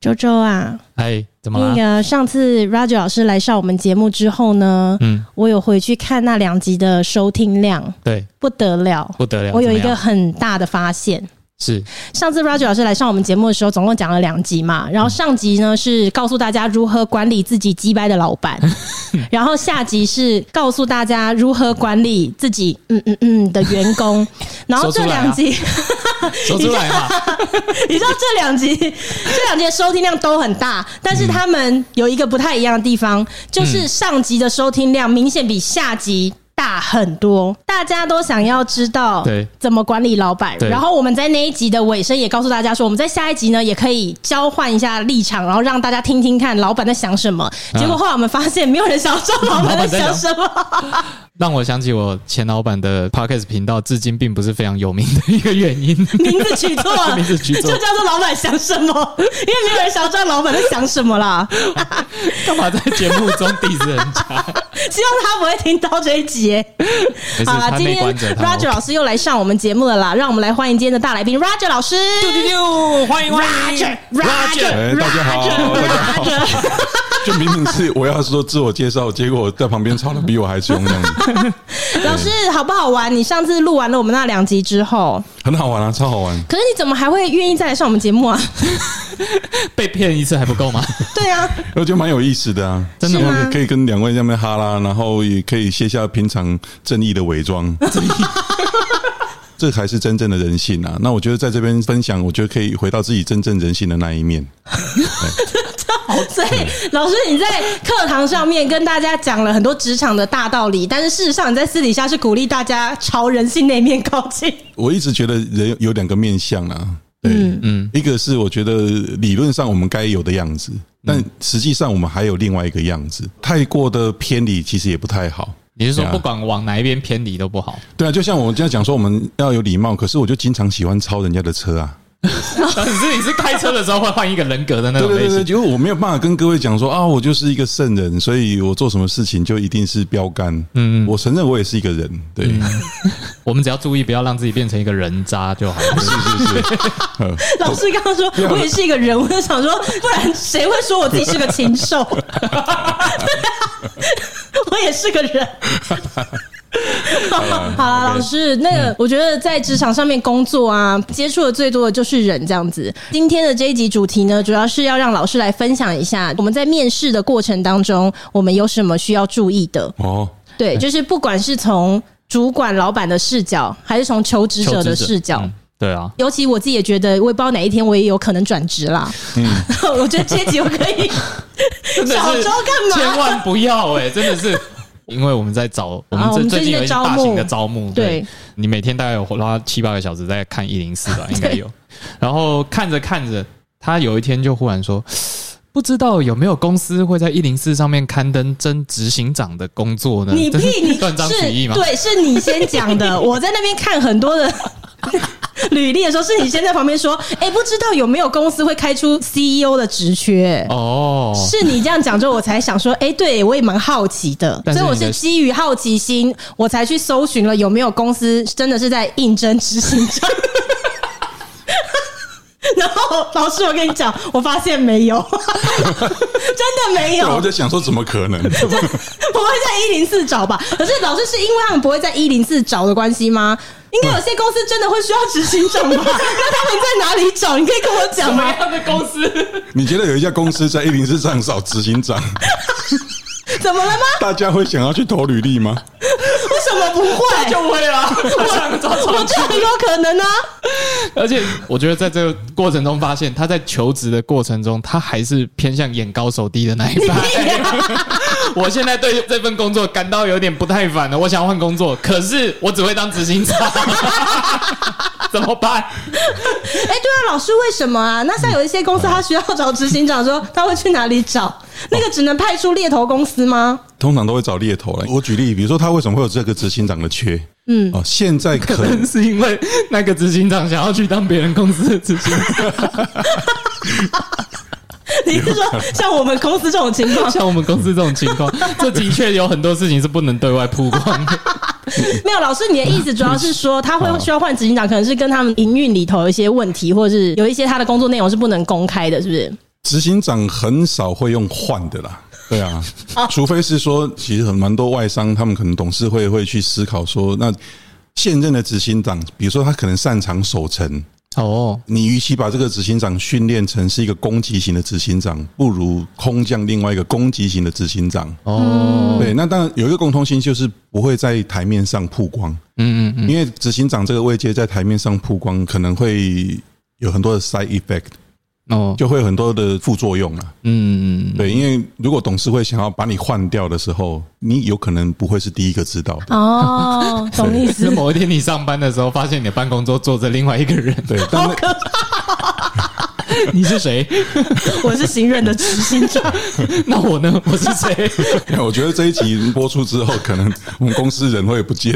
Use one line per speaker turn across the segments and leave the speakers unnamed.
周周啊，
哎，怎么了？
那个上次 Roger 老师来上我们节目之后呢，嗯，我有回去看那两集的收听量，
对，
不得了，
不得了。
我有一个很大的发现。
是
上次 Roger 老师来上我们节目的时候，总共讲了两集嘛。然后上集呢是告诉大家如何管理自己鸡掰的老板，然后下集是告诉大家如何管理自己嗯嗯嗯的员工。然后这两集
说出来嘛，
你知道这两集这两集的收听量都很大，但是他们有一个不太一样的地方，就是上集的收听量明显比下集。大很多，大家都想要知道对怎么管理老板。然后我们在那一集的尾声也告诉大家说，我们在下一集呢也可以交换一下立场，然后让大家听听看老板在想什么。结果后来我们发现，没有人想要知道老板在想什么。
让我想起我前老板的 Podcast 频道，至今并不是非常有名的一个原因。
名字取错了，名字取错，就叫做老板想什么？因为没有人想要知道老板在想什么啦。
干嘛在节目中 diss 人家？
希望他不会听到这一集。好了，今天 Roger 老师又来上我们节目了啦，让我们来欢迎今天的大来宾 Roger 老师。
啾啾啾，欢迎
Roger，Roger，
大家好，大家好。就明明是我要说自我介绍，结果在旁边吵的比我还凶，这样子。
老师好不好玩？你上次录完了我们那两集之后，
很好玩啊，超好玩。
可是你怎么还会愿意再来上我们节目啊？
被骗一次还不够吗？
对啊，
我觉得蛮有意思的啊，真的吗？可以跟两位在那边哈拉，然后也可以卸下平常正义的伪装。这才是真正的人性啊！那我觉得在这边分享，我觉得可以回到自己真正人性的那一面。
所以老师你在课堂上面跟大家讲了很多职场的大道理，但是事实上你在私底下是鼓励大家朝人性那一面靠近。
我一直觉得人有两个面相啊，对，嗯，一个是我觉得理论上我们该有的样子，但实际上我们还有另外一个样子，太过的偏离其实也不太好。
你是说不管往哪一边偏离都不好？
对啊，就像我们经常讲说我们要有礼貌，可是我就经常喜欢超人家的车啊。
但是你是开车的时候会换一个人格的那种类型。对对对，
就是我没有办法跟各位讲说啊，我就是一个圣人，所以我做什么事情就一定是标杆。嗯，我承认我也是一个人。对，
我们只要注意不要让自己变成一个人渣就好了。是 是是。
老师刚刚说我也是一个人，我就想说，不然谁会说我自己是个禽兽？我也是个人。好了，老师，那个我觉得在职场上面工作啊，接触的最多的就是人这样子。今天的这一集主题呢，主要是要让老师来分享一下我们在面试的过程当中，我们有什么需要注意的。哦，对，就是不管是从主管、老板的视角，还是从求职者的视角，
对啊。
尤其我自己也觉得，我也不知道哪一天我也有可能转职啦。嗯，我觉得这一集我可以 小周干嘛？
千万不要哎，真的是。因为我们在找，我们这最近有一些大型的招募，对，你每天大概有花七八个小时在看一零四吧，应该有。然后看着看着，他有一天就忽然说：“ 不知道有没有公司会在一零四上面刊登真执行长的工作呢？”
你屁，你
断章取义吗？
对，是你先讲的。我在那边看很多的。履历的时候，是你先在旁边说，哎，不知道有没有公司会开出 CEO 的职缺？哦，是你这样讲之后，我才想说，哎，对我也蛮好奇的，所以我是基于好奇心，我才去搜寻了有没有公司真的是在应征执行长。然后老师，我跟你讲，我发现没有，真的没有。
我在想说，怎么可能？不会
在一零四找吧？可是老师是因为他们不会在一零四找的关系吗？应该有些公司真的会需要执行长吧？那他们在哪里找？你可以跟我讲吗？
什么样的公司？
你觉得有一家公司在一零四上找执行长？
怎么了吗？
大家会想要去投履历吗？
为什么不会？
就会啊！我
我觉得很有可能啊。
而且我觉得在这个过程中发现，他在求职的过程中，他还是偏向眼高手低的那一派。我现在对这份工作感到有点不太烦了，我想换工作，可是我只会当执行长，怎么办？哎，
对啊，老师，为什么啊？那像有一些公司，他需要找执行长，说他会去哪里找？那个只能派出猎头公司吗？
通常都会找猎头来。我举例，比如说他为什么会有这个执行长的缺？嗯，哦，现在可能，
可能是因为那个执行长想要去当别人公司的执行长。
你是说像我们公司这种情况？
像我们公司这种情况，这的确有很多事情是不能对外曝光的。
没有，老师，你的意思主要是说他会需要换执行长，可能是跟他们营运里头有一些问题，或者是有一些他的工作内容是不能公开的，是不是？
执行长很少会用换的啦，对啊，除非是说，其实很蛮多外商，他们可能董事会会去思考说，那现任的执行长，比如说他可能擅长守成。哦，你与其把这个执行长训练成是一个攻击型的执行长，不如空降另外一个攻击型的执行长。哦，对，那当然有一个共通性，就是不会在台面上曝光。嗯嗯嗯，因为执行长这个位阶在台面上曝光，可能会有很多的 side effect。哦，就会有很多的副作用了。嗯嗯，对，因为如果董事会想要把你换掉的时候，你有可能不会是第一个知道的。
哦，懂意思。
某一天你上班的时候，发现你的办公桌坐着另外一个人。
对，
好可怕。
你是谁？
我是行任的执行长。
那我呢？我是谁？
我觉得这一集播出之后，可能我们公司人会不见。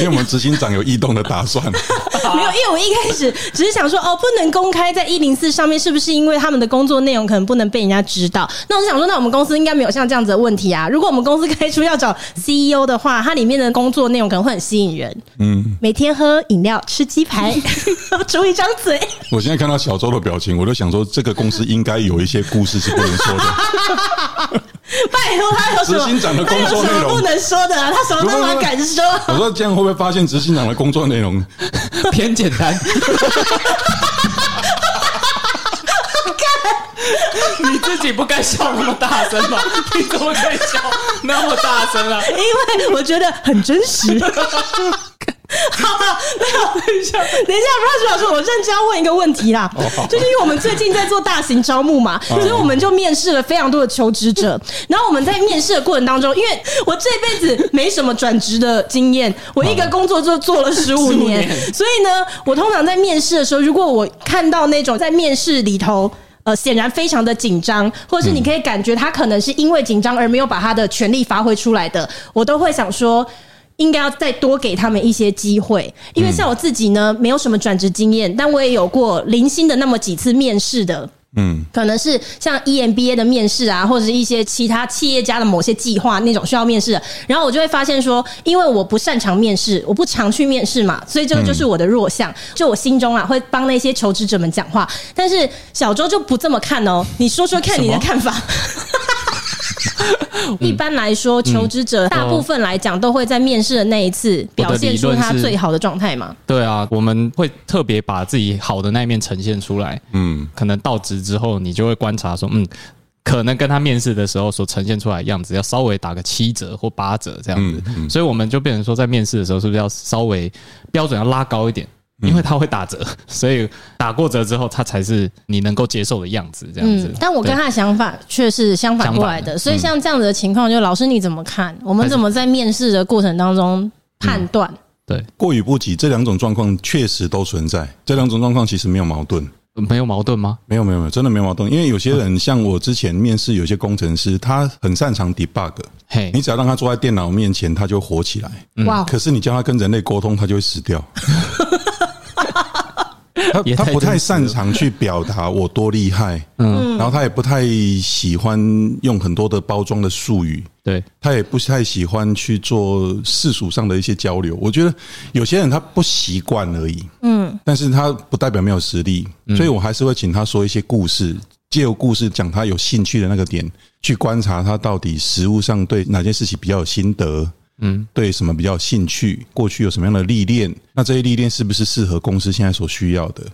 因为我们执行长有异动的打算，
没有，因为我一开始 只是想说，哦，不能公开在一零四上面，是不是因为他们的工作内容可能不能被人家知道？那我就想说，那我们公司应该没有像这样子的问题啊。如果我们公司开出要找 CEO 的话，它里面的工作内容可能会很吸引人。嗯，每天喝饮料、吃鸡排，出一张嘴。
我现在看到小周的表情，我就想说，这个公司应该有一些故事是不能说的。
拜托，他有什么？执行长的工作内容不能说的啊？他什么都能敢说。
我说这样会不会发现执行长的工作内容
偏简单？你自己不该笑那么大声吗？你怎么可以笑那么大声啊？
因为我觉得很真实。好，没有，等一下，等一下，Rush 老师，我认真要问一个问题啦，就是因为我们最近在做大型招募嘛，所以我们就面试了非常多的求职者。然后我们在面试的过程当中，因为我这辈子没什么转职的经验，我一个工作就做了十五年，所以呢，我通常在面试的时候，如果我看到那种在面试里头，呃，显然非常的紧张，或者是你可以感觉他可能是因为紧张而没有把他的全力发挥出来的，我都会想说。应该要再多给他们一些机会，因为像我自己呢，没有什么转职经验，但我也有过零星的那么几次面试的，嗯，可能是像 EMBA 的面试啊，或者是一些其他企业家的某些计划那种需要面试。的，然后我就会发现说，因为我不擅长面试，我不常去面试嘛，所以这个就是我的弱项，就我心中啊会帮那些求职者们讲话，但是小周就不这么看哦，你说说看你的看法。一般来说，求职者大部分来讲都会在面试的那一次表现出他最好的状态嘛。
对啊，我们会特别把自己好的那一面呈现出来。嗯，可能到职之后，你就会观察说，嗯，可能跟他面试的时候所呈现出来的样子，要稍微打个七折或八折这样子。所以我们就变成说，在面试的时候，是不是要稍微标准要拉高一点？因为他会打折，所以打过折之后，他才是你能够接受的样子，这样子。
但我跟他的想法却是相反过来的，所以像这样子的情况，就老师你怎么看？我们怎么在面试的过程当中判断？
对，
过与不及这两种状况确实都存在。这两种状况其实没有矛盾，
没有矛盾吗？
没有，没有，没有，真的没有矛盾。因为有些人像我之前面试有些工程师，他很擅长 debug，嘿，你只要让他坐在电脑面前，他就火起来。哇！可是你叫他跟人类沟通，他就会死掉。他他不太擅长去表达我多厉害，嗯，然后他也不太喜欢用很多的包装的术语，
对，
他也不太喜欢去做世俗上的一些交流。我觉得有些人他不习惯而已，嗯，但是他不代表没有实力，所以我还是会请他说一些故事，借由故事讲他有兴趣的那个点，去观察他到底实物上对哪件事情比较有心得。嗯，对什么比较有兴趣？过去有什么样的历练？那这些历练是不是适合公司现在所需要的？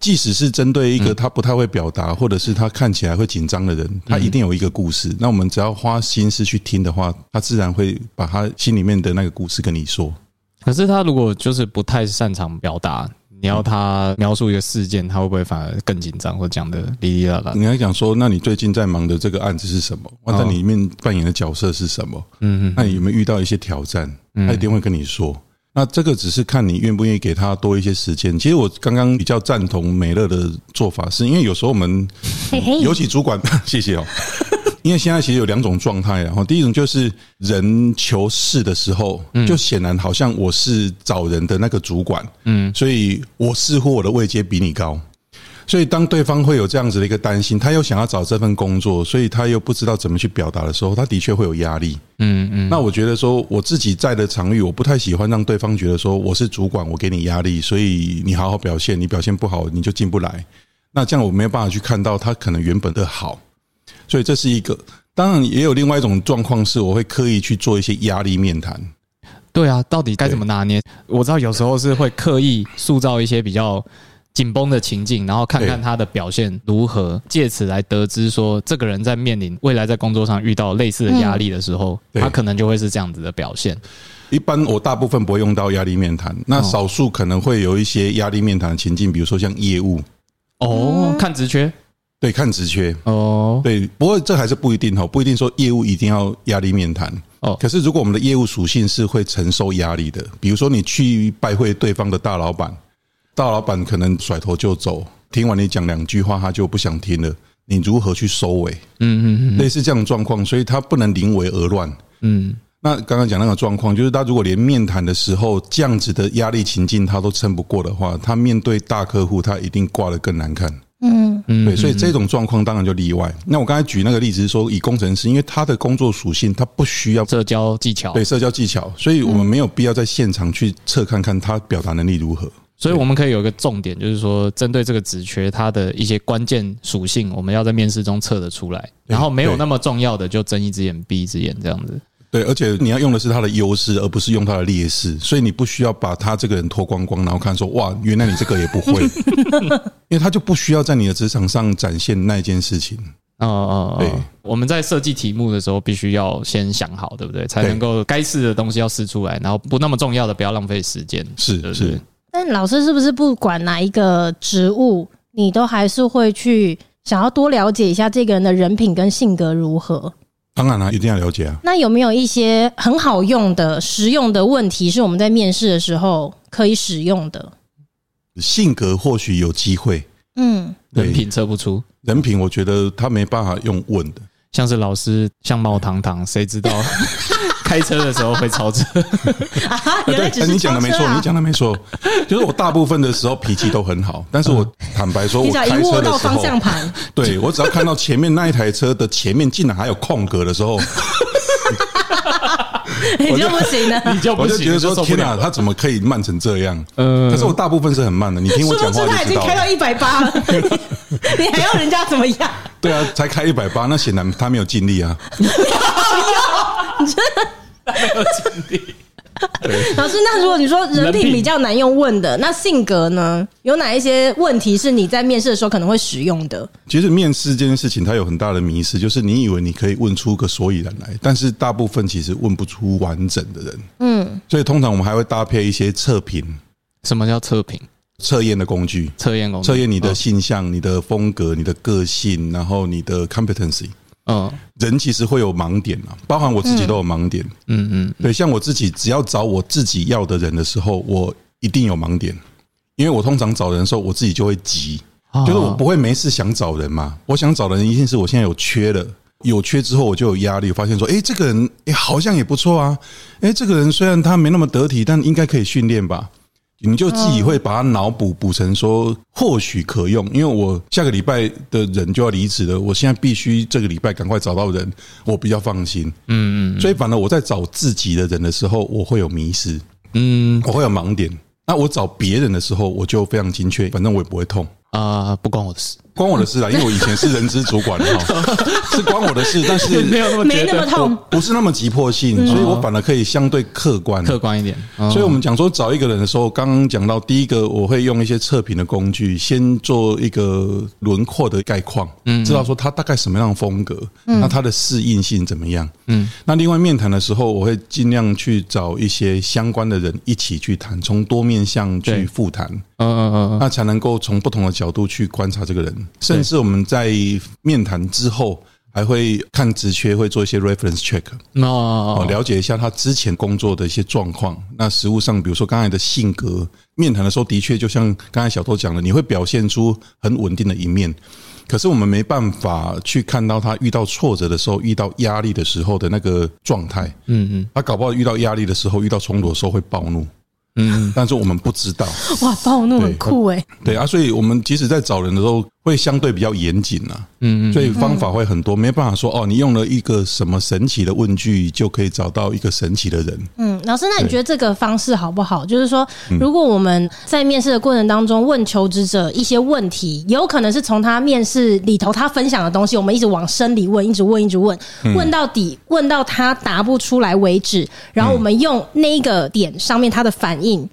即使是针对一个他不太会表达，或者是他看起来会紧张的人，他一定有一个故事。那我们只要花心思去听的话，他自然会把他心里面的那个故事跟你说。
可是他如果就是不太擅长表达。你要他描述一个事件，他会不会反而更紧张，或讲的哩哩啦啦？
你要讲说，那你最近在忙的这个案子是什么？那在里面扮演的角色是什么？嗯嗯，那你有没有遇到一些挑战？他一定会跟你说。那这个只是看你愿不愿意给他多一些时间。其实我刚刚比较赞同美乐的做法，是因为有时候我们，尤其主管，谢谢哦。因为现在其实有两种状态，然后第一种就是人求事的时候，就显然好像我是找人的那个主管，嗯，所以我似乎我的位阶比你高，所以当对方会有这样子的一个担心，他又想要找这份工作，所以他又不知道怎么去表达的时候，他的确会有压力。嗯嗯。那我觉得说，我自己在的场域，我不太喜欢让对方觉得说我是主管，我给你压力，所以你好好表现，你表现不好你就进不来。那这样我没有办法去看到他可能原本的好，所以这是一个。当然也有另外一种状况，是我会刻意去做一些压力面谈。
对啊，到底该怎么拿捏？我知道有时候是会刻意塑造一些比较。紧绷的情境，然后看看他的表现如何，借此来得知说，这个人在面临未来在工作上遇到类似的压力的时候，他可能就会是这样子的表现。
一般我大部分不会用到压力面谈，那少数可能会有一些压力面谈的情境，比如说像业务。
哦，看职缺，
对，看职缺。哦，对，不过这还是不一定哈，不一定说业务一定要压力面谈。哦。可是如果我们的业务属性是会承受压力的，比如说你去拜会对方的大老板。大老板可能甩头就走，听完你讲两句话，他就不想听了。你如何去收尾？嗯嗯嗯，类似这样的状况，所以他不能临危而乱。嗯，那刚刚讲那个状况，就是他如果连面谈的时候这样子的压力情境他都撑不过的话，他面对大客户，他一定挂得更难看。嗯嗯，对，所以这种状况当然就例外。那我刚才举那个例子是说，以工程师，因为他的工作属性，他不需要
社交技巧，
对，社交技巧，所以我们没有必要在现场去测看看他表达能力如何。
所以我们可以有一个重点，就是说，针对这个职缺，它的一些关键属性，我们要在面试中测得出来。然后没有那么重要的，就睁一只眼闭一只眼这样子。
对，而且你要用的是他的优势，而不是用他的劣势。所以你不需要把他这个人脱光光，然后看说，哇，原来你这个也不会，因为他就不需要在你的职场上展现那件事情。哦哦，对，
我们在设计题目的时候，必须要先想好，对不对？才能够该试的东西要试出来，然后不那么重要的不要浪费时间。
是是。
但老师是不是不管哪一个职务，你都还是会去想要多了解一下这个人的人品跟性格如何？
当然了，一定要了解啊。
那有没有一些很好用的、实用的问题，是我们在面试的时候可以使用的？
性格或许有机会，
嗯，人品测不出。
人品，我觉得他没办法用问的。
像是老师相貌堂堂，谁知道 开车的时候会超车？
对，
你讲的没错，你讲的没错。就是我大部分的时候脾气都很好，但是我坦白说，我开车的时候，
方向盘，
对，我只要看到前面那一台车的前面竟然还有空格的时候。
你就不行了，
你就不行，
我就觉得说天哪，他怎么可以慢成这样？嗯，可是我大部分是很慢的。你听我讲话就知道。
他已经开到一百八了，你还要人家怎么样？
对啊，才开一百八，那显然他没有尽力啊。
你真的
没有尽力。
老师，那如果你说人品比较难用问的，那性格呢？有哪一些问题是你在面试的时候可能会使用的？
其实面试这件事情，它有很大的迷思，就是你以为你可以问出个所以然来，但是大部分其实问不出完整的人。嗯，所以通常我们还会搭配一些测评。
什么叫测评？
测验的工具，
测验工具，测
验你的性向、你的风格、你的个性，然后你的 competency。嗯，人其实会有盲点啊，包含我自己都有盲点。嗯嗯，对，像我自己，只要找我自己要的人的时候，我一定有盲点，因为我通常找人的时候，我自己就会急，就是我不会没事想找人嘛。我想找的人一定是我现在有缺的，有缺之后我就有压力，发现说，哎，这个人哎好像也不错啊，哎，这个人虽然他没那么得体，但应该可以训练吧。你就自己会把它脑补补成说或许可用，因为我下个礼拜的人就要离职了，我现在必须这个礼拜赶快找到人，我比较放心。嗯嗯，所以反而我在找自己的人的时候，我会有迷失，嗯，我会有盲点。那我找别人的时候，我就非常精确，反正我也不会痛
啊，不关我的事。
关我的事啊，因为我以前是人资主管哈，是关我的事，但是
没有那么没那么痛，
不是那么急迫性，所以我反而可以相对客观。
客观一点。
所以我们讲说找一个人的时候，刚刚讲到第一个，我会用一些测评的工具，先做一个轮廓的概况，嗯，知道说他大概什么样的风格，那他的适应性怎么样，嗯，那另外面谈的时候，我会尽量去找一些相关的人一起去谈，从多面向去复谈，嗯嗯嗯，那才能够从不同的角度去观察这个人。甚至我们在面谈之后，还会看职缺，会做一些 reference check，哦，了解一下他之前工作的一些状况。那实物上，比如说刚才的性格，面谈的时候的确就像刚才小偷讲的，你会表现出很稳定的一面，可是我们没办法去看到他遇到挫折的时候、遇到压力的时候的那个状态。嗯嗯，他搞不好遇到压力的时候、遇到冲突的时候会暴怒。嗯，但是我们不知道。
哇，暴怒很酷哎。
对啊，所以我们即使在找人的时候，会相对比较严谨呐。嗯嗯。所以方法会很多，没办法说哦，你用了一个什么神奇的问句就可以找到一个神奇的人。
嗯，老师，那你觉得这个方式好不好？就是说，如果我们在面试的过程当中问求职者一些问题，有可能是从他面试里头他分享的东西，我们一直往深里问，一直问，一直问，问到底，问到他答不出来为止，然后我们用那个点上面他的反应。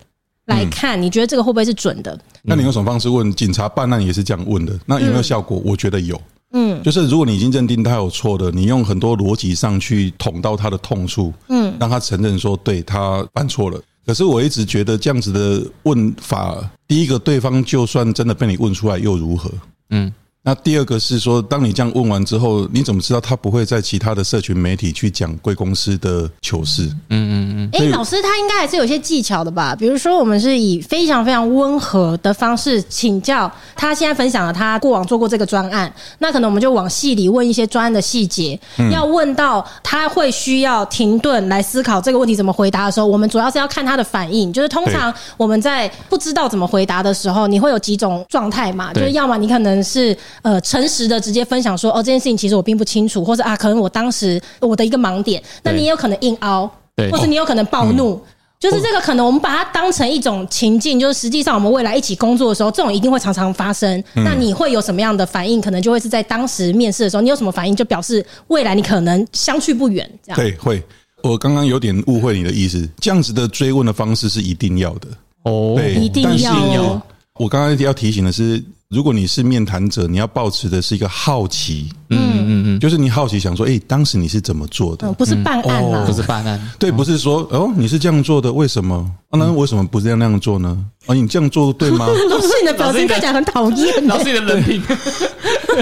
来看，你觉得这个会不会是准的？
那你用什么方式问？警察办案也是这样问的，那有没有效果？我觉得有。嗯，就是如果你已经认定他有错的，你用很多逻辑上去捅到他的痛处，嗯，让他承认说对他犯错了。可是我一直觉得这样子的问法，第一个，对方就算真的被你问出来又如何？嗯。那第二个是说，当你这样问完之后，你怎么知道他不会在其他的社群媒体去讲贵公司的糗事？嗯
嗯嗯。哎，老师他应该还是有些技巧的吧？比如说，我们是以非常非常温和的方式请教他，现在分享了他过往做过这个专案，那可能我们就往细里问一些专案的细节。要问到他会需要停顿来思考这个问题怎么回答的时候，我们主要是要看他的反应。就是通常我们在不知道怎么回答的时候，你会有几种状态嘛？就是要么你可能是。呃，诚实的直接分享说，哦，这件事情其实我并不清楚，或者啊，可能我当时我的一个盲点，那你也有可能硬凹，对，或者你有可能暴怒，哦嗯、就是这个可能我们把它当成一种情境，就是实际上我们未来一起工作的时候，这种一定会常常发生。嗯、那你会有什么样的反应？可能就会是在当时面试的时候，你有什么反应，就表示未来你可能相去不远。这样
对，会。我刚刚有点误会你的意思，这样子的追问的方式是一定要的
哦，对，一定要哦。
我刚刚要提醒的是。如果你是面谈者，你要保持的是一个好奇，嗯嗯嗯，就是你好奇想说，哎，当时你是怎么做的？
不是办案啊，
不是办案，
对，不是说哦，你是这样做的，为什么？啊，那为什么不这样那样做呢？啊，你这样做对吗？
老师，你的表情看起来很讨厌。
老师，你的人品，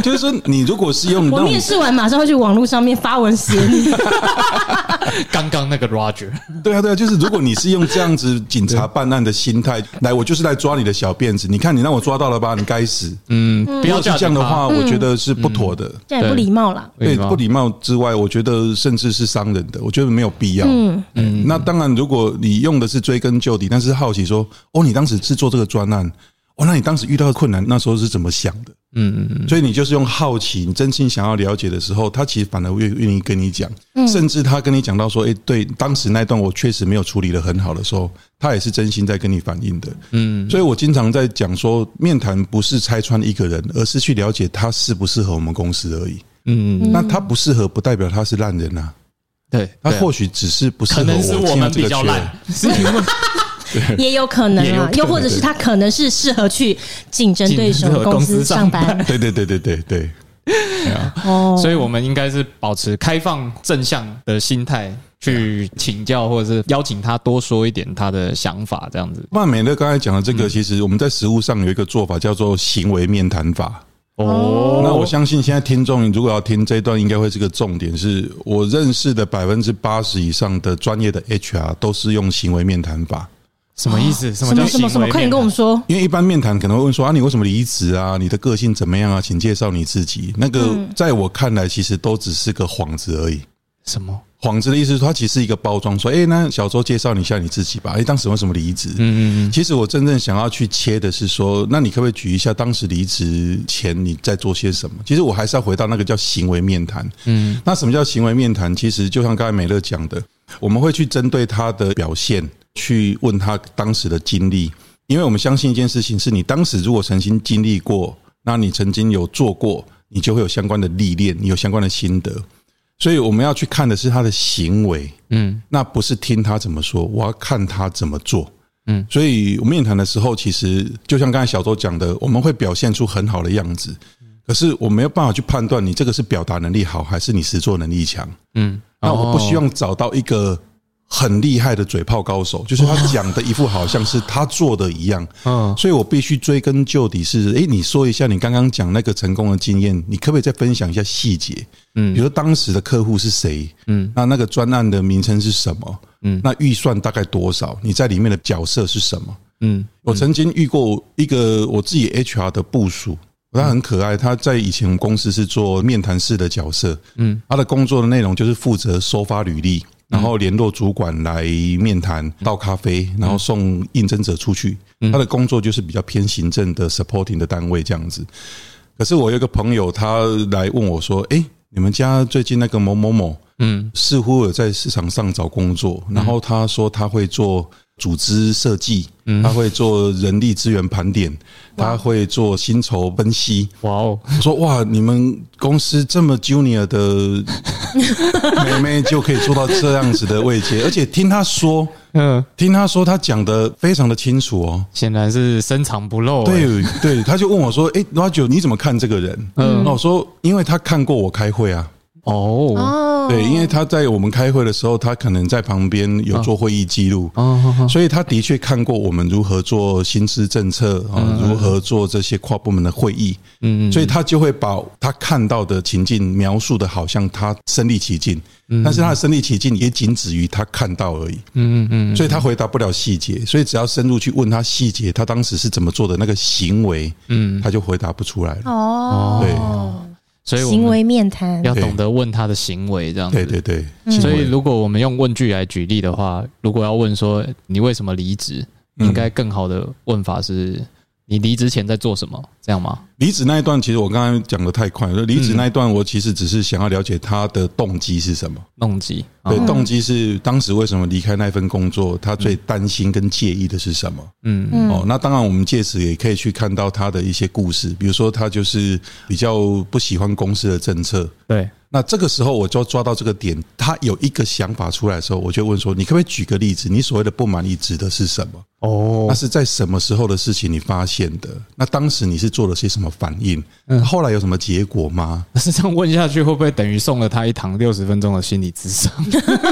就是说，你如果是用
我面试完马上会去网络上面发文写你。
刚刚那个 Roger，
对啊对啊，就是如果你是用这样子警察办案的心态来，我就是来抓你的小辫子。你看，你让我抓到了吧？你该死。嗯，不要是这样的话，我觉得是不妥的，
这样不礼貌了。
对，不礼貌之外，我觉得甚至是伤人的，我觉得没有必要。嗯嗯，那当然，如果你用的是追根究底，但是好奇说，哦，你当时是做这个专案。哦，那你当时遇到的困难，那时候是怎么想的？嗯嗯嗯。所以你就是用好奇，你真心想要了解的时候，他其实反而愿愿意跟你讲。甚至他跟你讲到说：“诶，对，当时那段我确实没有处理的很好的时候，他也是真心在跟你反映的。”嗯。所以我经常在讲说，面谈不是拆穿一个人，而是去了解他适不适合我们公司而已。嗯。那他不适合，不代表他是烂人呐。对。他或许只是不适合我。们比较烂。是因为。
也有可能啊，又或者是他可能是适合去竞争对手公司上班。
对对对对对对。
哦，所以我们应该是保持开放正向的心态去请教，或者是邀请他多说一点他的想法，这样子。
那美乐刚才讲的这个，其实我们在实务上有一个做法叫做行为面谈法。哦，那我相信现在听众如果要听这一段，应该会是个重点。是我认识的百分之八十以上的专业的 HR 都是用行为面谈法。
什么意思？什么
叫什么什么？快点跟我们说。
因为一般面谈可能会问说啊，你为什么离职啊？你的个性怎么样啊？请介绍你自己。那个在我看来，其实都只是个幌子而已。
什么
幌子的意思？它其实是一个包装，说哎，那小周介绍你一下你自己吧。哎，当时为什么离职？嗯嗯嗯。其实我真正想要去切的是说，那你可不可以举一下当时离职前你在做些什么？其实我还是要回到那个叫行为面谈。嗯，那什么叫行为面谈？其实就像刚才美乐讲的，我们会去针对他的表现。去问他当时的经历，因为我们相信一件事情，是你当时如果曾经经历过，那你曾经有做过，你就会有相关的历练，你有相关的心得。所以我们要去看的是他的行为，嗯，那不是听他怎么说，我要看他怎么做，嗯。所以我面谈的时候，其实就像刚才小周讲的，我们会表现出很好的样子，可是我没有办法去判断你这个是表达能力好，还是你实作能力强，嗯。那我不希望找到一个。很厉害的嘴炮高手，就是他讲的一副好像是他做的一样。嗯，所以我必须追根究底，是诶，你说一下你刚刚讲那个成功的经验，你可不可以再分享一下细节？嗯，比如说当时的客户是谁？嗯，那那个专案的名称是什么？嗯，那预算大概多少？你在里面的角色是什么？嗯，我曾经遇过一个我自己 HR 的部署，他很可爱，他在以前公司是做面谈式的角色。嗯，他的工作的内容就是负责收发履历。然后联络主管来面谈、倒咖啡，然后送应征者出去。他的工作就是比较偏行政的 supporting 的单位这样子。可是我有个朋友，他来问我说：“哎，你们家最近那个某某某，嗯，似乎有在市场上找工作。然后他说他会做。”组织设计，他会做人力资源盘点，他会做薪酬分析。哇哦！我说哇，你们公司这么 junior 的妹妹就可以做到这样子的位阶，而且听他说，嗯，听他说，他讲的非常的清楚哦，
显然是深藏不露。
对对，他就问我说：“哎，Roger，你怎么看这个人？”嗯，那我说：“因为他看过我开会啊。”哦，对，因为他在我们开会的时候，他可能在旁边有做会议记录，所以他的确看过我们如何做薪资政策啊，如何做这些跨部门的会议，嗯，所以他就会把他看到的情境描述的好像他身历其境，但是他的身历其境也仅止于他看到而已，嗯嗯嗯，所以他回答不了细节，所以只要深入去问他细节，他当时是怎么做的那个行为，嗯，他就回答不出来了，哦，对。
所以
行为面谈
要懂得问他的行为，这样子。
对对对。
所以如果我们用问句来举例的话，如果要问说你为什么离职，应该更好的问法是你离职前在做什么，这样吗？
离职那一段，其实我刚才讲的太快了。离职那一段，我其实只是想要了解他的动机是什么。
动机，
对，动机是当时为什么离开那份工作？他最担心跟介意的是什么？嗯嗯。哦，那当然，我们借此也可以去看到他的一些故事，比如说他就是比较不喜欢公司的政策。
对。
那这个时候，我就抓到这个点，他有一个想法出来的时候，我就问说：“你可不可以举个例子？你所谓的不满意指的是什么？哦，那是在什么时候的事情你发现的？那当时你是做了些什么反应？嗯，后来有什么结果吗？
那是这样问下去，会不会等于送了他一堂六十分钟的心理咨商？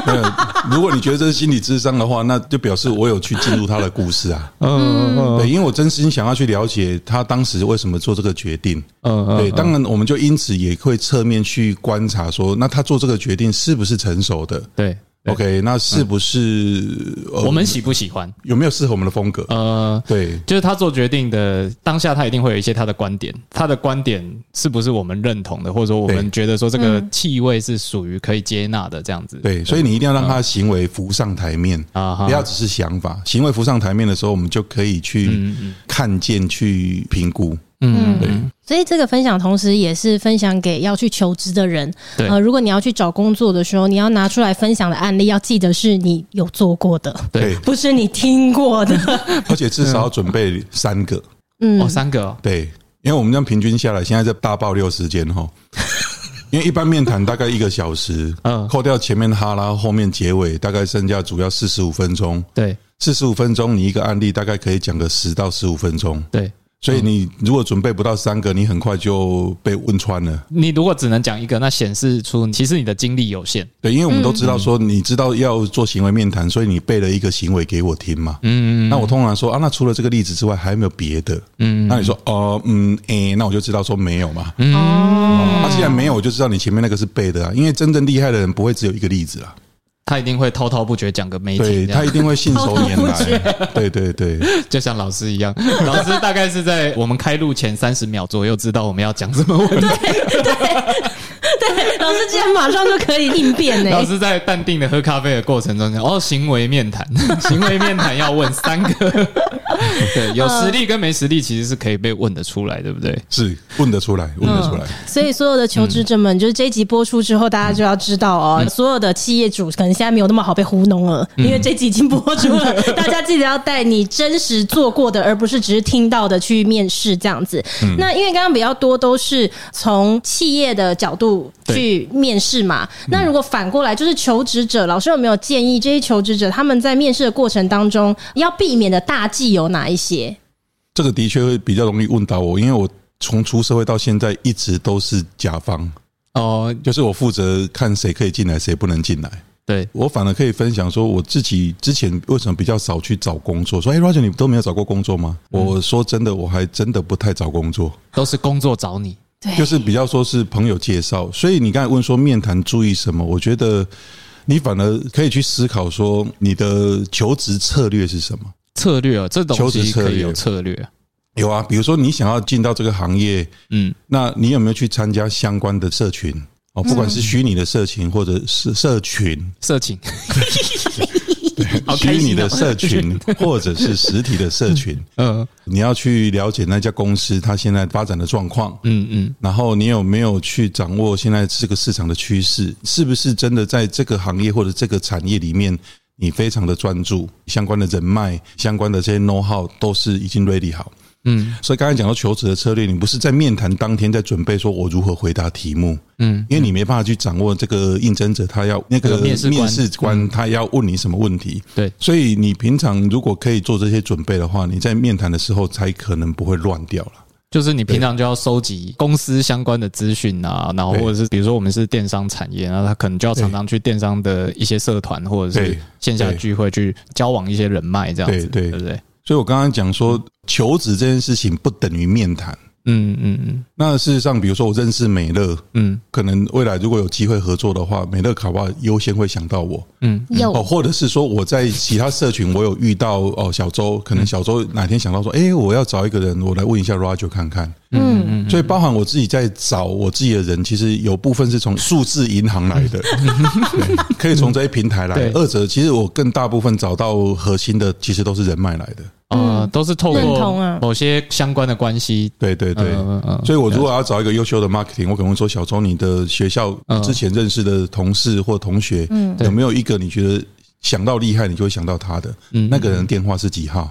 如果你觉得这是心理智商的话，那就表示我有去进入他的故事啊。嗯嗯嗯，对，因为我真心想要去了解他当时为什么做这个决定。嗯嗯，对，当然我们就因此也会侧面去观察。查说，那他做这个决定是不是成熟的？
对
，OK，那是不是
我们喜不喜欢？
有没有适合我们的风格？呃，对，
就是他做决定的当下，他一定会有一些他的观点。他的观点是不是我们认同的，或者说我们觉得说这个气味是属于可以接纳的这样子？
对，所以你一定要让他的行为浮上台面啊，不要只是想法。行为浮上台面的时候，我们就可以去看见、去评估。
嗯，对。所以这个分享同时也是分享给要去求职的人。对，呃，如果你要去找工作的时候，你要拿出来分享的案例，要记得是你有做过的，对，不是你听过的。
而且至少要准备三个，
嗯，哦，三个，
对，因为我们这样平均下来，现在在大爆六时间哈。因为一般面谈大概一个小时，嗯，扣掉前面哈拉，后面结尾，大概剩下主要四十五分钟。
对，
四十五分钟，你一个案例大概可以讲个十到十五分钟。
对。
所以你如果准备不到三个，你很快就被问穿了。
你如果只能讲一个，那显示出其实你的精力有限。
对，因为我们都知道说，你知道要做行为面谈，所以你背了一个行为给我听嘛。嗯嗯。那我通常说啊，那除了这个例子之外，还有没有别的？嗯。那你说哦，嗯，诶，那我就知道说没有嘛。嗯。那既然没有，我就知道你前面那个是背的啊。因为真正厉害的人不会只有一个例子啊。
他一定会滔滔不绝讲个没停，
对，他一定会信手拈来，对对对，
就像老师一样，老师大概是在我们开录前三十秒左右知道我们要讲什么问题，
对对对，老师竟然马上就可以应变呢。
老师在淡定的喝咖啡的过程中讲，哦，行为面谈，行为面谈要问三个，对，有实力跟没实力其实是可以被问得出来，对不对？
是问得出来，问得出来。
所以所有的求职者们，就是这一集播出之后，大家就要知道哦，所有的企业主可能。现在没有那么好被糊弄了，因为这集已经播出了。大家记得要带你真实做过的，而不是只是听到的去面试这样子。那因为刚刚比较多都是从企业的角度去面试嘛。那如果反过来就是求职者，老师有没有建议这些求职者他们在面试的过程当中要避免的大忌有哪一些？
这个的确会比较容易问到我，因为我从出社会到现在一直都是甲方哦，就是我负责看谁可以进来，谁不能进来。
对，
我反而可以分享说，我自己之前为什么比较少去找工作？说，哎，Roger，你都没有找过工作吗？我说真的，我还真的不太找工作，
都是工作找你，
对，
就是比较说是朋友介绍。所以你刚才问说面谈注意什么？我觉得你反而可以去思考说，你的求职策略是什么？
策略啊，这东西可以有策略，
有啊。比如说你想要进到这个行业，嗯，那你有没有去参加相关的社群？哦，不管是虚拟的社群或者是社群，
社群。
虚拟的社群，或者是实体的社群，嗯，你要去了解那家公司它现在发展的状况，嗯嗯，然后你有没有去掌握现在这个市场的趋势？是不是真的在这个行业或者这个产业里面，你非常的专注，相关的人脉、相关的这些 know how 都是已经 ready 好。嗯，所以刚才讲到求职的策略，你不是在面谈当天在准备说我如何回答题目，嗯，因为你没办法去掌握这个应征者他要那个面试官。他要问你什么问题，
对，
所以你平常如果可以做这些准备的话，你在面谈的时候才可能不会乱掉了。
就是你平常就要收集公司相关的资讯啊，然后或者是比如说我们是电商产业，然后他可能就要常常去电商的一些社团或者是线下聚会去交往一些人脉，这样子，对不对？
所以我刚刚讲说，求职这件事情不等于面谈。嗯嗯嗯。那事实上，比如说我认识美乐，嗯，可能未来如果有机会合作的话，美乐考不好优先会想到我。嗯，有。哦，或者是说我在其他社群我有遇到哦，小周，可能小周哪天想到说，哎，我要找一个人，我来问一下 Roger 看看。嗯嗯。所以包含我自己在找我自己的人，其实有部分是从数字银行来的，对，可以从这些平台来。二者其实我更大部分找到核心的，其实都是人脉来的。
呃，都是透过某些相关的关系，
对对对，所以我如果要找一个优秀的 marketing，我可能会说小周，你的学校之前认识的同事或同学，有没有一个你觉得想到厉害，你就会想到他的？那个人电话是几号？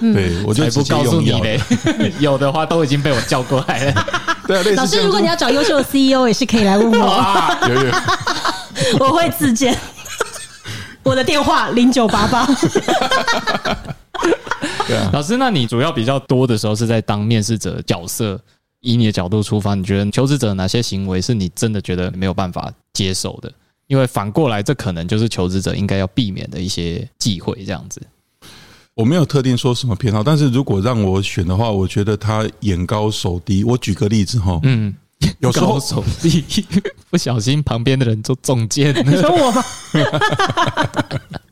对，我就直接用你嘞。
有的话都已经被我叫过来了。
对啊，
老师，如果你要找优秀的 CEO，也是可以来问我。有有，我会自荐。我的电话零九八八。
对啊，老师，那你主要比较多的时候是在当面试者角色，以你的角度出发，你觉得求职者哪些行为是你真的觉得没有办法接受的？因为反过来，这可能就是求职者应该要避免的一些忌讳。这样子，
我没有特定说什么偏好，但是如果让我选的话，我觉得他眼高手低。我举个例子哈，嗯，
有时候手低，不小心旁边的人就中箭，
你说我吗？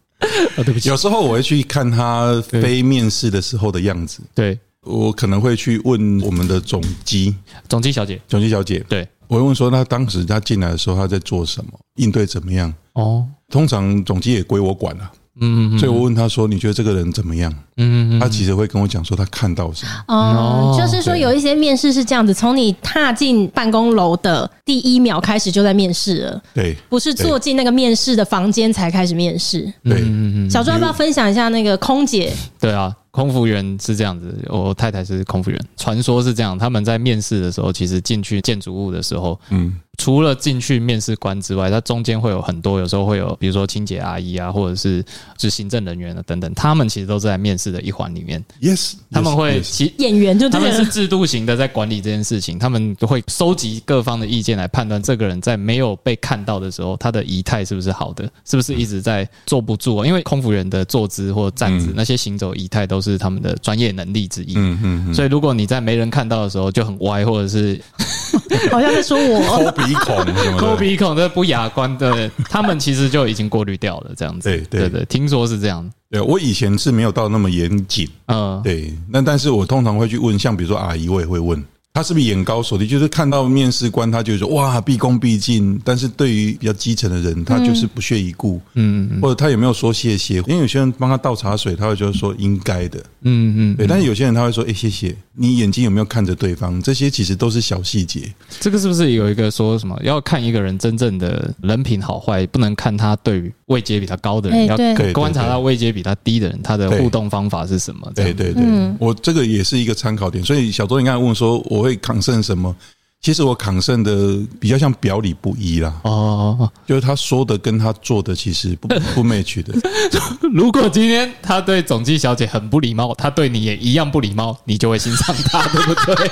哦，对不起。
有时候我会去看他非面试的时候的样子。
对，
我可能会去问我们的总机，
总机小姐，
总机小姐。
对，
我会问说，那当时他进来的时候他在做什么，应对怎么样？哦，通常总机也归我管了。嗯，所以我问他说：“你觉得这个人怎么样？”嗯，他其实会跟我讲说他看到什么。
哦，就是说有一些面试是这样子，从你踏进办公楼的第一秒开始就在面试了。
对，
不是坐进那个面试的房间才开始面试。
对，
小朱要不要分享一下那个空姐？
对啊。空服员是这样子，我太太是空服员，传说是这样，他们在面试的时候，其实进去建筑物的时候，嗯，除了进去面试官之外，它中间会有很多，有时候会有，比如说清洁阿姨啊，或者是是行政人员啊等等，他们其实都是在面试的一环里面。
Yes，
他们会其
演员就
他们是制度型的在管理这件事情，他们会收集各方的意见来判断这个人在没有被看到的时候，他的仪态是不是好的，是不是一直在坐不住啊？因为空服员的坐姿或站姿那些行走仪态都是他们的专业能力之一，嗯嗯，所以如果你在没人看到的时候就很歪，或者是
好像在说我。
抠鼻孔，
抠鼻孔的不雅观的，他们其实就已经过滤掉了，这样子，对。对对，听说是这样。
对，我以前是没有到那么严谨，嗯，对，那但是我通常会去问，像比如说阿姨，我也会问。他是不是眼高手低？就是看到面试官，他就说哇，毕恭毕敬。但是对于比较基层的人，他就是不屑一顾。嗯，或者他有没有说谢谢？因为有些人帮他倒茶水，他会觉得说应该的。嗯嗯，对。但是有些人他会说，哎，谢谢。你眼睛有没有看着对方？这些其实都是小细节。
这个是不是有一个说什么？要看一个人真正的人品好坏，不能看他对于位阶比他高的人，要观察他位阶比他低的人，他的互动方法是什么？
对对对，我这个也是一个参考点。所以小周，你刚才问说我。会抗胜什么？其实我抗胜的比较像表里不一啦。哦，就是他说的跟他做的其实不不 match 的。
如果今天他对总机小姐很不礼貌，他对你也一样不礼貌，你就会欣赏他，对不对？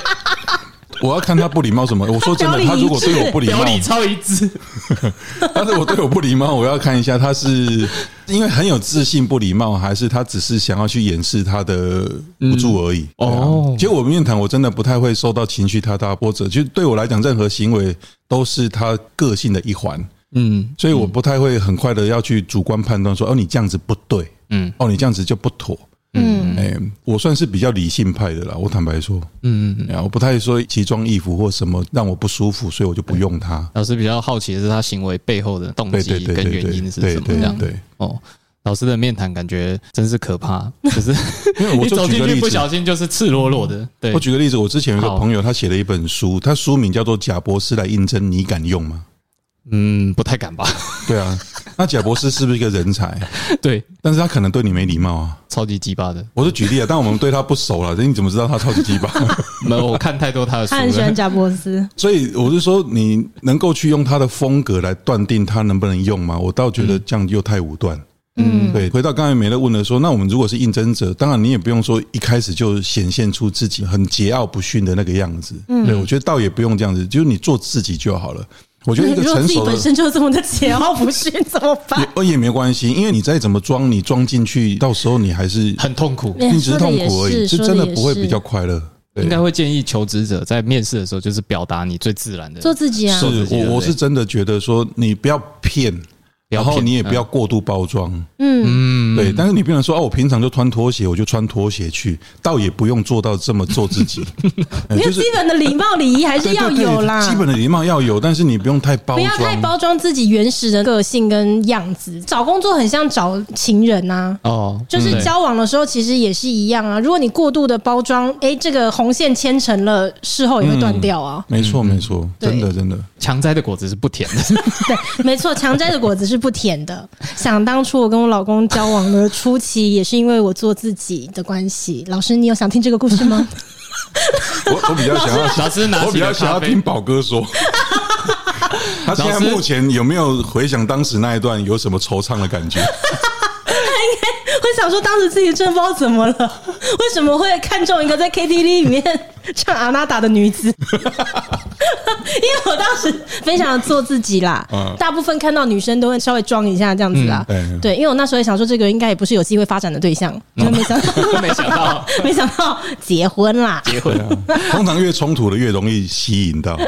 我要看他不礼貌什么？我说真的，他如果对我不礼貌，
表里超一致。
但是我对我不礼貌，我要看一下他是因为很有自信不礼貌，还是他只是想要去掩饰他的不足而已。哦，其实我面谈我真的不太会受到情绪太大波折，就对我来讲，任何行为都是他个性的一环。嗯，所以我不太会很快的要去主观判断说，哦，你这样子不对，嗯，哦，你这样子就不妥。嗯，哎，我算是比较理性派的啦。我坦白说，嗯嗯嗯，我不太说奇装异服或什么让我不舒服，所以我就不用它。
老师比较好奇的是他行为背后的动机跟原因是什么？这样对哦。老师的面谈感觉真是可怕，可是因为我走进去不小心就是赤裸裸的。对，
我举个例子，我之前有个朋友，他写了一本书，他书名叫做《贾博士来应征，你敢用吗？》
嗯，不太敢吧？
对啊，那贾博士是不是一个人才？
对，
但是他可能对你没礼貌啊，
超级鸡巴的。
我是举例啊，但我们对他不熟了，你怎么知道他超级鸡巴？
没有，我看太多他的书，
他很喜欢贾博士，
所以我是说，你能够去用他的风格来断定他能不能用吗？我倒觉得这样又太武断。嗯，对。回到刚才梅乐问的说，那我们如果是应征者，当然你也不用说一开始就显现出自己很桀骜不驯的那个样子。嗯，对，我觉得倒也不用这样子，就是你做自己就好了。我觉得一个 成熟的，自己
本身就这么的桀骜不驯，怎么办？
也也没关系，因为你再怎么装，你装进去，到时候你还是
很痛苦，
你只是痛苦而已，是真的不会比较快乐。
应该会建议求职者在面试的时候，就是表达你最自然的
做自己啊。
是我我是真的觉得说，你不要骗。然后你也不要过度包装，嗯，对。但是你不能说哦，我平常就穿拖鞋，我就穿拖鞋去，倒也不用做到这么做自己。
因为基本的礼貌礼仪还是要有啦，
基本的礼貌要有，但是你不用太包，
不要太包装自己原始的个性跟样子。找工作很像找情人呐，哦，就是交往的时候其实也是一样啊。如果你过度的包装，哎，这个红线牵成了，事后也会断掉啊。
没错，没错，真的，真的，
强摘的果子是不甜的。
对，没错，强摘的果子是。不甜的。想当初我跟我老公交往的初期，也是因为我做自己的关系。老师，你有想听这个故事吗？
我我比较想要，
老师拿，
我比较想要听宝哥说。他现在目前有没有回想当时那一段，有什么惆怅的感觉？
会想说，当时自己真不知道怎么了，为什么会看中一个在 KTV 里面唱阿娜达的女子？因为我当时非常的做自己啦，大部分看到女生都会稍微装一下这样子啦。对，因为我那时候也想说，这个应该也不是有机会发展的对象，没想到，
没想到，
没想到结婚啦！
结婚，
通常越冲突的越容易吸引到。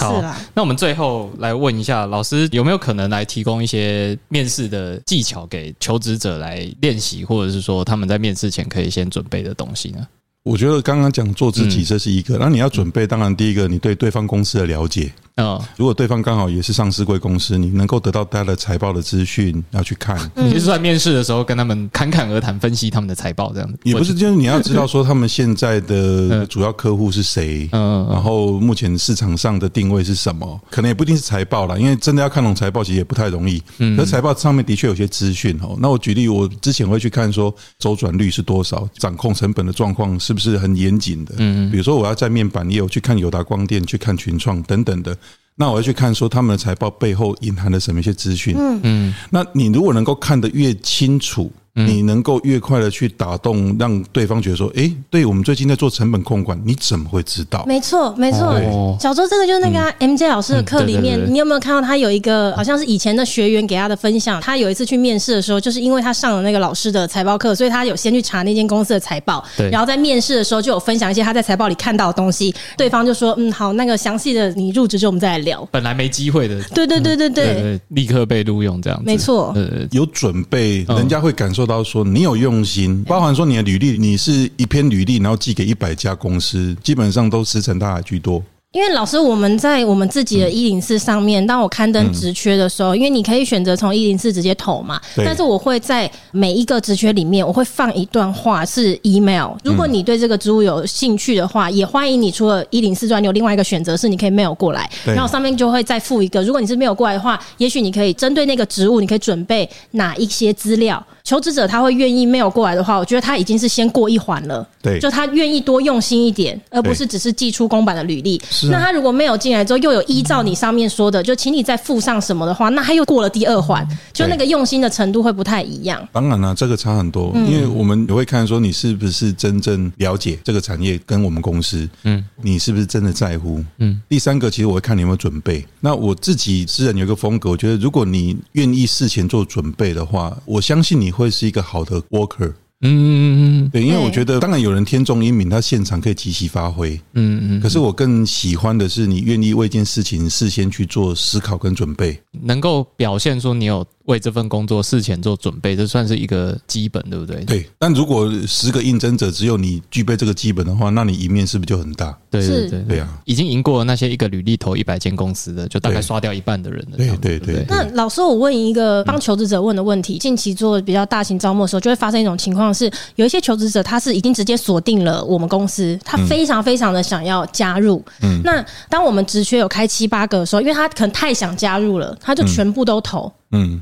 好，那我们最后来问一下老师，有没有可能来提供一些面试的技巧给求职者来练习，或者是说他们在面试前可以先准备的东西呢？
我觉得刚刚讲做自己这是一个，那你要准备，当然第一个你对对方公司的了解。啊，如果对方刚好也是上市贵公司，你能够得到他的财报的资讯，要去看。
你是在面试的时候跟他们侃侃而谈，分析他们的财报这样子？
也不是，就是你要知道说他们现在的 主要客户是谁，嗯，然后目前市场上的定位是什么？可能也不一定是财报啦，因为真的要看懂财报其实也不太容易。嗯，可是财报上面的确有些资讯哦。那我举例，我之前会去看说周转率是多少，掌控成本的状况是不是很严谨的？嗯，比如说我要在面板业，我去看友达光电，去看群创等等的。那我要去看说他们的财报背后隐含了什么一些资讯。嗯嗯，那你如果能够看得越清楚。你能够越快的去打动，让对方觉得说，哎、欸，对我们最近在做成本控管，你怎么会知道？
没错，没错。小周，这个就是那个 MJ 老师的课里面，你有没有看到他有一个好像是以前的学员给他的分享？他有一次去面试的时候，就是因为他上了那个老师的财报课，所以他有先去查那间公司的财报，对。然后在面试的时候就有分享一些他在财报里看到的东西。对方就说，嗯，好，那个详细的你入职之后我们再来聊。
本来没机会的，
对对对对对，
立刻被录用这样子。
没错，
有准备，人家会感受到说你有用。用心，包含说你的履历，你是一篇履历，然后寄给一百家公司，基本上都石沉大海居多。
因为老师，我们在我们自己的一零四上面，当我刊登职缺的时候，因为你可以选择从一零四直接投嘛，但是我会在每一个职缺里面，我会放一段话是 email。如果你对这个职务有兴趣的话，也欢迎你除了一零四之外，你有另外一个选择是你可以 mail 过来，然后上面就会再附一个。如果你是 mail 过来的话，也许你可以针对那个职务，你可以准备哪一些资料。求职者他会愿意 mail 过来的话，我觉得他已经是先过一环了。对，就他愿意多用心一点，而不是只是寄出公版的履历。那他如果没有进来之后，又有依照你上面说的，就请你再附上什么的话，那他又过了第二环，就那个用心的程度会不太一样。
当然了，啊，这个差很多，因为我们也会看说你是不是真正了解这个产业跟我们公司，嗯，你是不是真的在乎？嗯。第三个，其实我会看你有没有准备。那我自己私人有一个风格，我觉得如果你愿意事前做准备的话，我相信你会是一个好的 worker。嗯嗯嗯，对，因为我觉得，当然有人天纵英明，他现场可以即席发挥。嗯嗯，可是我更喜欢的是，你愿意为一件事情事先去做思考跟准备，
能够表现出你有为这份工作事前做准备，这算是一个基本，对不对？
对。但如果十个应征者只有你具备这个基本的话，那你赢面是不是就很大？
对对对
对啊！
已经赢过了那些一个履历投一百间公司的，就大概刷掉一半的人了。
对对对。
那老师，我问一个帮求职者问的问题：近期做比较大型招募的时候，就会发生一种情况，是有一些求职者他是已经直接锁定了我们公司，他非常非常的想要加入。嗯。那当我们职缺有开七八个的时候，因为他可能太想加入了，他就全部都投。嗯，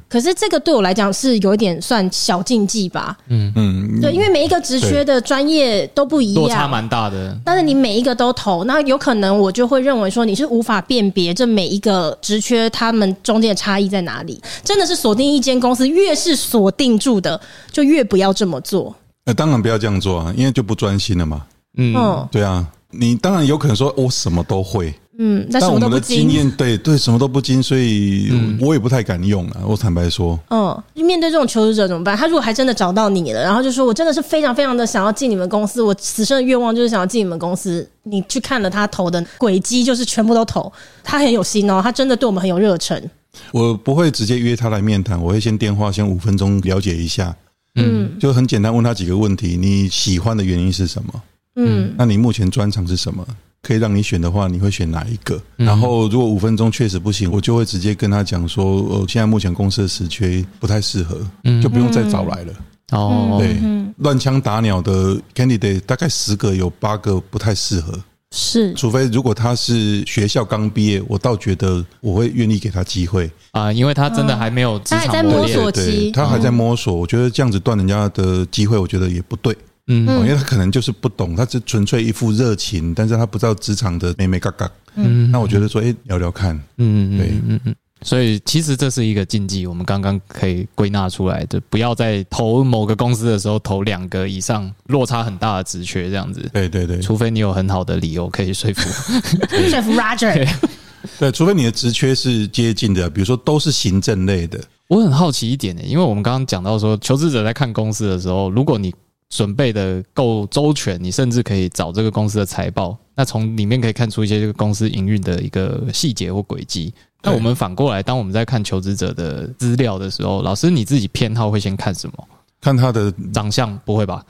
可是这个对我来讲是有一点算小禁忌吧。嗯嗯，对，因为每一个职缺的专业都不一样，落
差蛮大的。
但是你每一个都投，那有可能我就会认为说你是无法辨别这每一个职缺他们中间的差异在哪里。真的是锁定一间公司，越是锁定住的，就越不要这么做。
那当然不要这样做啊，因为就不专心了嘛。嗯，对啊，你当然有可能说我什么都会。嗯，但是我们的经验，对对，什么都不精，所以我也不太敢用啊。我坦白说，
嗯，面对这种求职者怎么办？他如果还真的找到你了，然后就说我真的是非常非常的想要进你们公司，我此生的愿望就是想要进你们公司。你去看了他投的轨迹，就是全部都投，他很有心哦，他真的对我们很有热忱。
我不会直接约他来面谈，我会先电话，先五分钟了解一下。嗯，就很简单，问他几个问题：你喜欢的原因是什么？嗯，那你目前专长是什么？可以让你选的话，你会选哪一个？然后如果五分钟确实不行，我就会直接跟他讲说，呃，现在目前公司的时缺不太适合，就不用再找来了。哦，对，乱枪打鸟的 candidate 大概十个有八个不太适合，
是，
除非如果他是学校刚毕业，我倒觉得我会愿意给他机会。
啊，因为他真的还没有职场
摸索期，
他还在摸索，我觉得这样子断人家的机会，我觉得也不对。嗯，因为他可能就是不懂，他是纯粹一副热情，但是他不知道职场的眉眉嘎嘎。嗯，那我觉得说，哎，聊聊看。嗯嗯，对，嗯嗯。
所以其实这是一个禁忌，我们刚刚可以归纳出来的，不要在投某个公司的时候投两个以上落差很大的职缺这样子。
对对对，
除非你有很好的理由可以说服
说服 Roger。
对，除非你的职缺是接近的，比如说都是行政类的。
我很好奇一点呢，因为我们刚刚讲到说，求职者在看公司的时候，如果你准备的够周全，你甚至可以找这个公司的财报，那从里面可以看出一些这个公司营运的一个细节或轨迹。那我们反过来，当我们在看求职者的资料的时候，老师你自己偏好会先看什么？
看他的
长相？不会吧？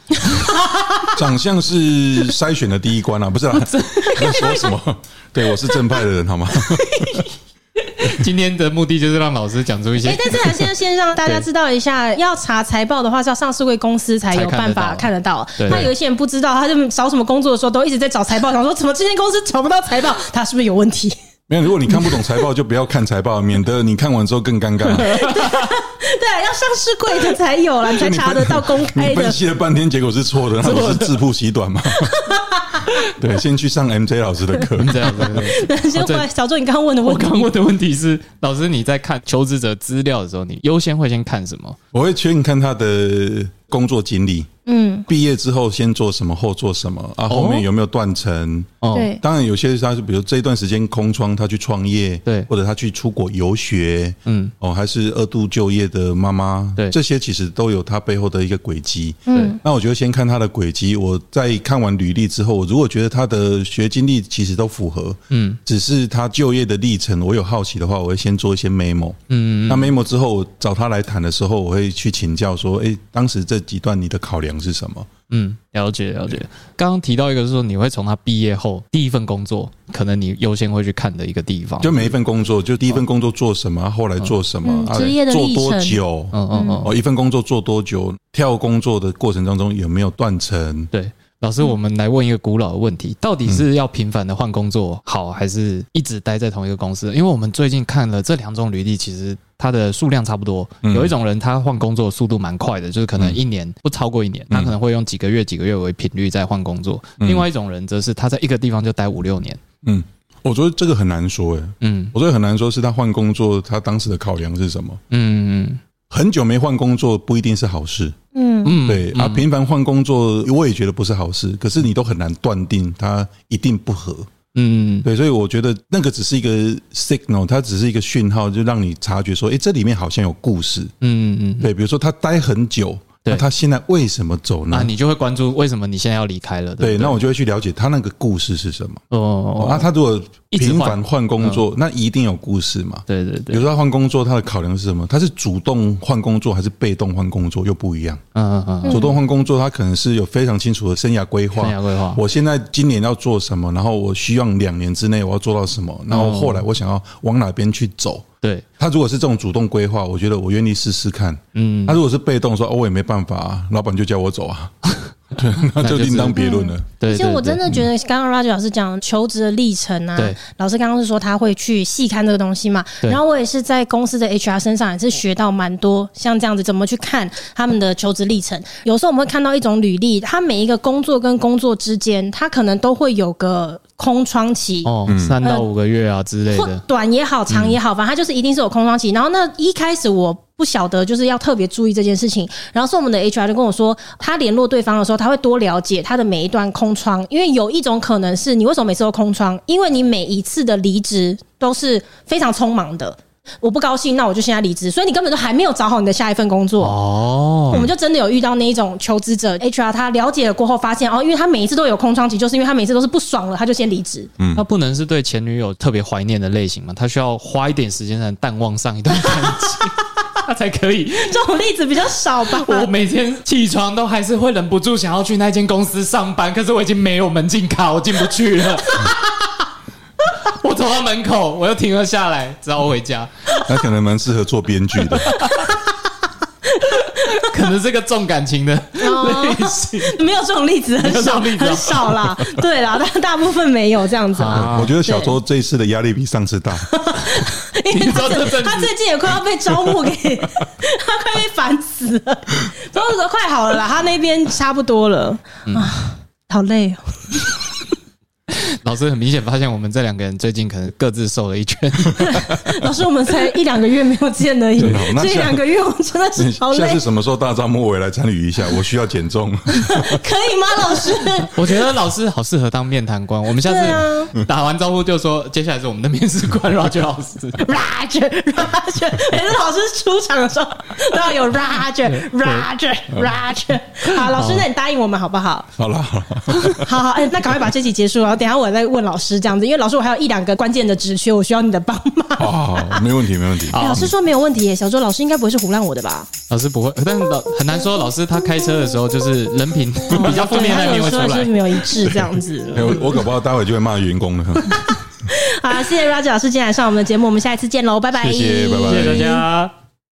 长相是筛选的第一关啊，不是啊？在说什么？对，我是正派的人，好吗？
今天的目的就是让老师讲出一些。哎，但是
还是先让大家知道一下，要查财报的话是要上市柜公司才有办法看得到。那有一些人不知道，他就找什么工作的时候都一直在找财报，想说怎么这间公司找不到财报，他是不是有问题？
没有，如果你看不懂财报，就不要看财报，免得你看完之后更尴尬。对，
要上市柜的才有了，你才查得到公开的。
你分析了半天，结果是错的，那不是自曝其短吗？对，先去上 MJ 老师的课。这样
子。先回来，小周，你刚刚问的问题，
我刚问的问题是，老师你在看求职者资料的时候，你优先会先看什么？
我会劝你看他的工作经历。嗯，毕业之后先做什么，后做什么啊？后面有没有断层？哦，对，当然有些他是，比如这一段时间空窗，他去创业，对，或者他去出国游学，嗯，哦，还是二度就业的妈妈，对，这些其实都有他背后的一个轨迹。嗯，那我觉得先看他的轨迹，我在看完履历之后，我如果觉得他的学经历其实都符合，嗯，只是他就业的历程，我有好奇的话，我会先做一些 memo。嗯，那 memo 之后找他来谈的时候，我会去请教说，哎，当时这几段你的考量是什么？
嗯，了解了解。刚刚提到一个，是说你会从他毕业后第一份工作，可能你优先会去看的一个地方。
就每一份工作，就第一份工作做什么，后来做什么，职业的做多久？嗯嗯嗯。哦，一份工作做多久？跳工作的过程当中有没有断层？
对。老师，我们来问一个古老的问题：到底是要频繁的换工作好，还是一直待在同一个公司？因为我们最近看了这两种履历，其实它的数量差不多。有一种人他换工作速度蛮快的，就是可能一年不超过一年，他可能会用几个月、几个月为频率在换工作。另外一种人则是他在一个地方就待五六年。
嗯，我觉得这个很难说诶。嗯，我觉得很难说是他换工作，他当时的考量是什么？嗯嗯。很久没换工作不一定是好事，嗯嗯，对啊，频繁换工作我也觉得不是好事，可是你都很难断定他一定不合，嗯，对，所以我觉得那个只是一个 signal，它只是一个讯号，就让你察觉说，哎，这里面好像有故事，嗯嗯嗯，对，比如说他待很久，那他现在为什么走呢？
啊，你就会关注为什么你现在要离开了？对，
对，那我就会去了解他那个故事是什么。
哦，哦，
那他如果频繁换工作，那一定有故事嘛？
对对对。
比如说他换工作，他的考量是什么？他是主动换工作还是被动换工作？又不一样。嗯嗯嗯。主动换工作，他可能是有非常清楚的生涯规划。
生涯规划。
我现在今年要做什么？然后我希望两年之内我要做到什么？然后后来我想要往哪边去走？
对，
他如果是这种主动规划，我觉得我愿意试试看。嗯，他如果是被动说，哦，我也没办法啊，老板就叫我走啊。对，那就另当别论了。
对，其实我真的觉得，刚刚 Roger 老师讲求职的历程啊，老师刚刚是说他会去细看这个东西嘛。然后我也是在公司的 HR 身上也是学到蛮多，像这样子怎么去看他们的求职历程。有时候我们会看到一种履历，他每一个工作跟工作之间，他可能都会有个空窗期
哦，三到五个月啊之类的，
短也好，长也好，反正它就是一定是有空窗期。然后那一开始我。不晓得就是要特别注意这件事情，然后是我们的 HR 就跟我说，他联络对方的时候，他会多了解他的每一段空窗，因为有一种可能是你为什么每次都空窗？因为你每一次的离职都是非常匆忙的。我不高兴，那我就现在离职，所以你根本都还没有找好你的下一份工作哦。我们就真的有遇到那一种求职者，HR 他了解了过后发现哦，因为他每一次都有空窗期，就是因为他每次都是不爽了，他就先离职。
嗯，他不能是对前女友特别怀念的类型嘛？他需要花一点时间才能淡忘上一段感情，他才可以。
这种例子比较少吧？
我每天起床都还是会忍不住想要去那间公司上班，可是我已经没有门禁卡，我进不去了。我走到门口，我又停了下来，只好回家。
他可能蛮适合做编剧的，
可能是个重感情的类型。
没有这种例子，很少，很少啦。对啦，但大部分没有这样子啊。
我觉得小周这一次的压力比上次大，
因为他最近也快要被招募给，他快被烦死了。不过快好了啦，他那边差不多了啊，好累哦。
老师很明显发现，我们这两个人最近可能各自瘦了一圈。
老师，我们才一两个月没有见而已，这一两个月我真的是好累。
下次什么时候大招募我也来参与一下？我需要减重，可
以吗？老师，
我觉得老师好适合当面谈官。我们下次打完招呼就说，接下来是我们的面试官 Roger 老师。
Roger，Roger，每次老师出场的时候都要有 Roger，Roger，Roger。好，老师，那你答应我们好不好？
好了，好了，
好好，哎，那赶快把这集结束了，等下我再问老师这样子，因为老师我还有一两个关键的职缺，我需要你的帮忙。
好，没问题，没问题。
老师说没有问题耶，小周老师应该不会是胡乱我的吧？
老师不会，但是老很难说。老师他开车的时候就是人品 比较负面那一面会出来，
是没有一致这样子。
我我搞不好待会就会骂员工了。
好，谢谢 Roger 老师今天来上我们的节目，我们下一次见喽，拜拜，
谢谢，拜拜，
谢谢大家。